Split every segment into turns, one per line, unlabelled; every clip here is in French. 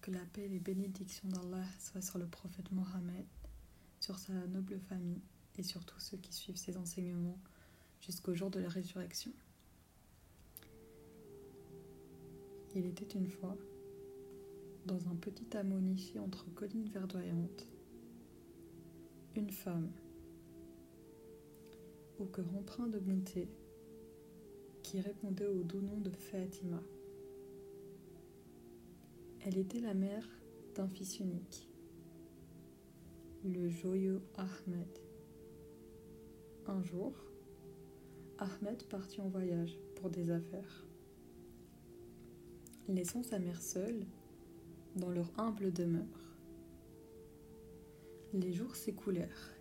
Que la paix et les bénédictions d'Allah soient sur le prophète Mohammed, sur sa noble famille et sur tous ceux qui suivent ses enseignements jusqu'au jour de la résurrection. Il était une fois, dans un petit hameau entre collines verdoyantes, une femme, au cœur empreint de bonté, qui répondait au doux nom de Fatima. Elle était la mère d'un fils unique, le joyeux Ahmed. Un jour, Ahmed partit en voyage pour des affaires. Laissant sa mère seule dans leur humble demeure. Les jours s'écoulèrent,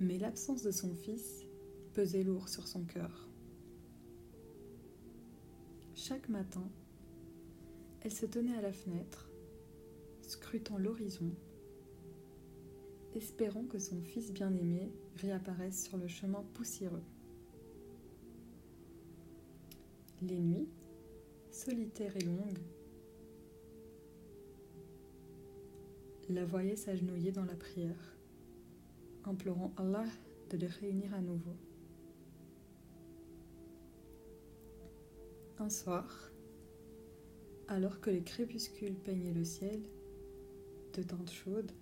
mais l'absence de son fils pesait lourd sur son cœur. Chaque matin, elle se tenait à la fenêtre, scrutant l'horizon, espérant que son fils bien-aimé réapparaisse sur le chemin poussiéreux. Les nuits, solitaires et longues, la voyait s'agenouiller dans la prière, implorant Allah de les réunir à nouveau. Un soir, alors que les crépuscules peignaient le ciel de teinte chaude,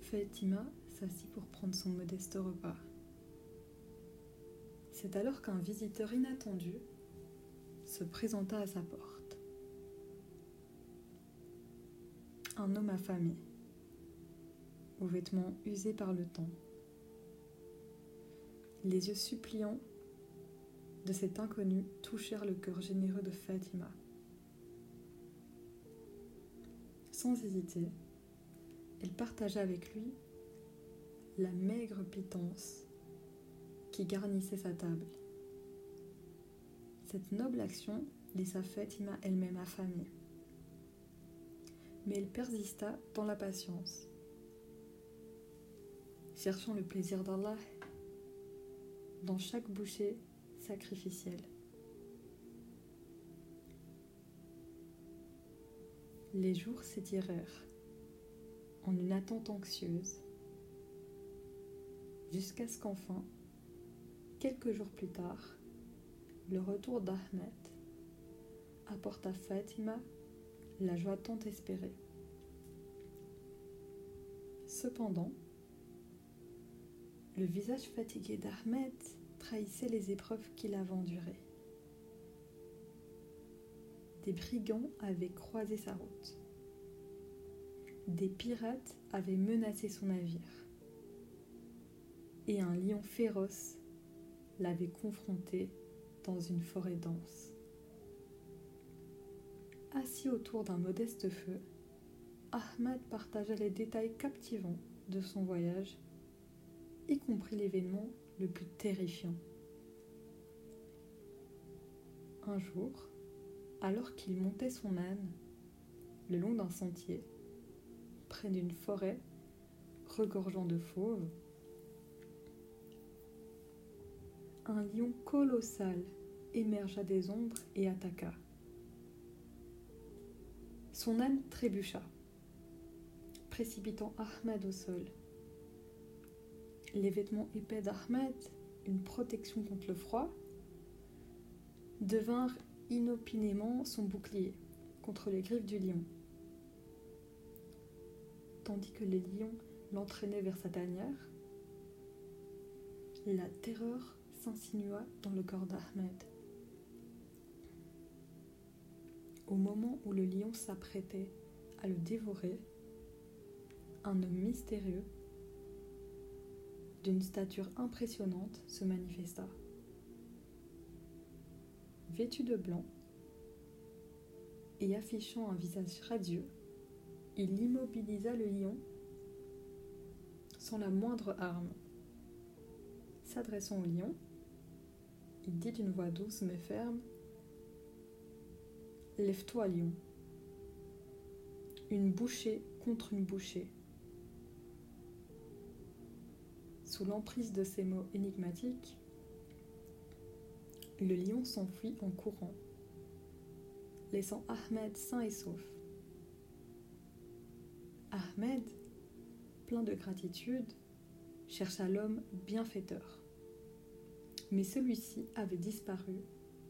Fatima s'assit pour prendre son modeste repas. C'est alors qu'un visiteur inattendu se présenta à sa porte. Un homme affamé, aux vêtements usés par le temps, les yeux suppliants de cet inconnu touchèrent le cœur généreux de Fatima. Sans hésiter, elle partagea avec lui la maigre pitance qui garnissait sa table. Cette noble action laissa Fatima elle-même affamée. Mais elle persista dans la patience, cherchant le plaisir d'Allah dans chaque bouchée sacrificielle. Les jours s'étirèrent en une attente anxieuse, jusqu'à ce qu'enfin, quelques jours plus tard, le retour d'Ahmed apporte à Fatima la joie tant espérée. Cependant, le visage fatigué d'Ahmed trahissait les épreuves qu'il avait endurées. Des brigands avaient croisé sa route. Des pirates avaient menacé son navire. Et un lion féroce l'avait confronté dans une forêt dense. Assis autour d'un modeste feu, Ahmad partagea les détails captivants de son voyage, y compris l'événement le plus terrifiant. Un jour, alors qu'il montait son âne le long d'un sentier, près d'une forêt regorgeant de fauves, un lion colossal émergea des ombres et attaqua. Son âne trébucha, précipitant Ahmed au sol. Les vêtements épais d'Ahmed, une protection contre le froid, devinrent inopinément son bouclier contre les griffes du lion. Tandis que les lions l'entraînaient vers sa tanière, la terreur s'insinua dans le corps d'Ahmed. Au moment où le lion s'apprêtait à le dévorer, un homme mystérieux d'une stature impressionnante se manifesta. Vêtu de blanc et affichant un visage radieux, il immobilisa le lion sans la moindre arme. S'adressant au lion, il dit d'une voix douce mais ferme Lève-toi, lion. Une bouchée contre une bouchée. Sous l'emprise de ces mots énigmatiques, le lion s'enfuit en courant laissant Ahmed sain et sauf. Ahmed, plein de gratitude, chercha l'homme bienfaiteur. Mais celui-ci avait disparu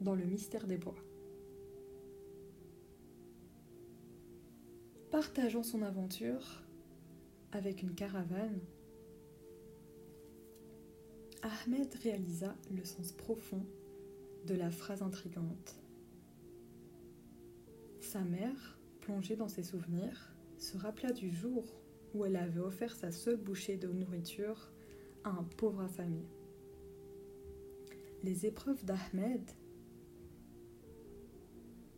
dans le mystère des bois. Partageant son aventure avec une caravane, Ahmed réalisa le sens profond de la phrase intrigante. Sa mère, plongée dans ses souvenirs, se rappela du jour où elle avait offert sa seule bouchée de nourriture à un pauvre affamé. Les épreuves d'Ahmed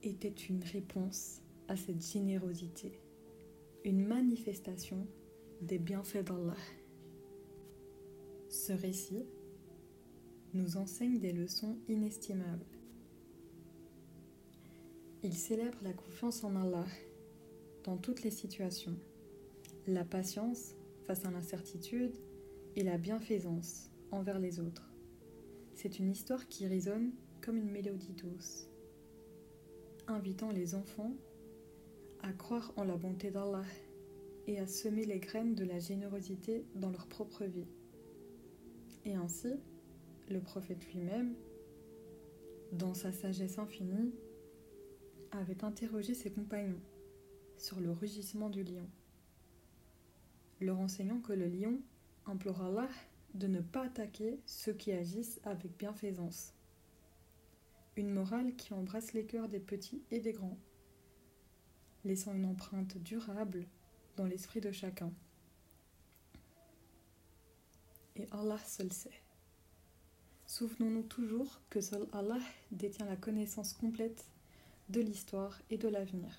étaient une réponse à cette générosité, une manifestation des bienfaits d'Allah. Ce récit nous enseigne des leçons inestimables. Il célèbre la confiance en Allah dans toutes les situations, la patience face à l'incertitude et la bienfaisance envers les autres. C'est une histoire qui résonne comme une mélodie douce, invitant les enfants à croire en la bonté d'Allah et à semer les graines de la générosité dans leur propre vie. Et ainsi, le prophète lui-même, dans sa sagesse infinie, avait interrogé ses compagnons sur le rugissement du lion, leur enseignant que le lion implore Allah de ne pas attaquer ceux qui agissent avec bienfaisance. Une morale qui embrasse les cœurs des petits et des grands, laissant une empreinte durable dans l'esprit de chacun. Et Allah seul sait. Souvenons-nous toujours que seul Allah détient la connaissance complète de l'histoire et de l'avenir.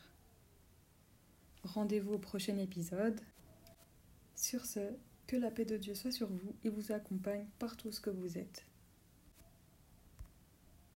Rendez-vous au prochain épisode. Sur ce, que la paix de Dieu soit sur vous et vous accompagne partout ce que vous êtes.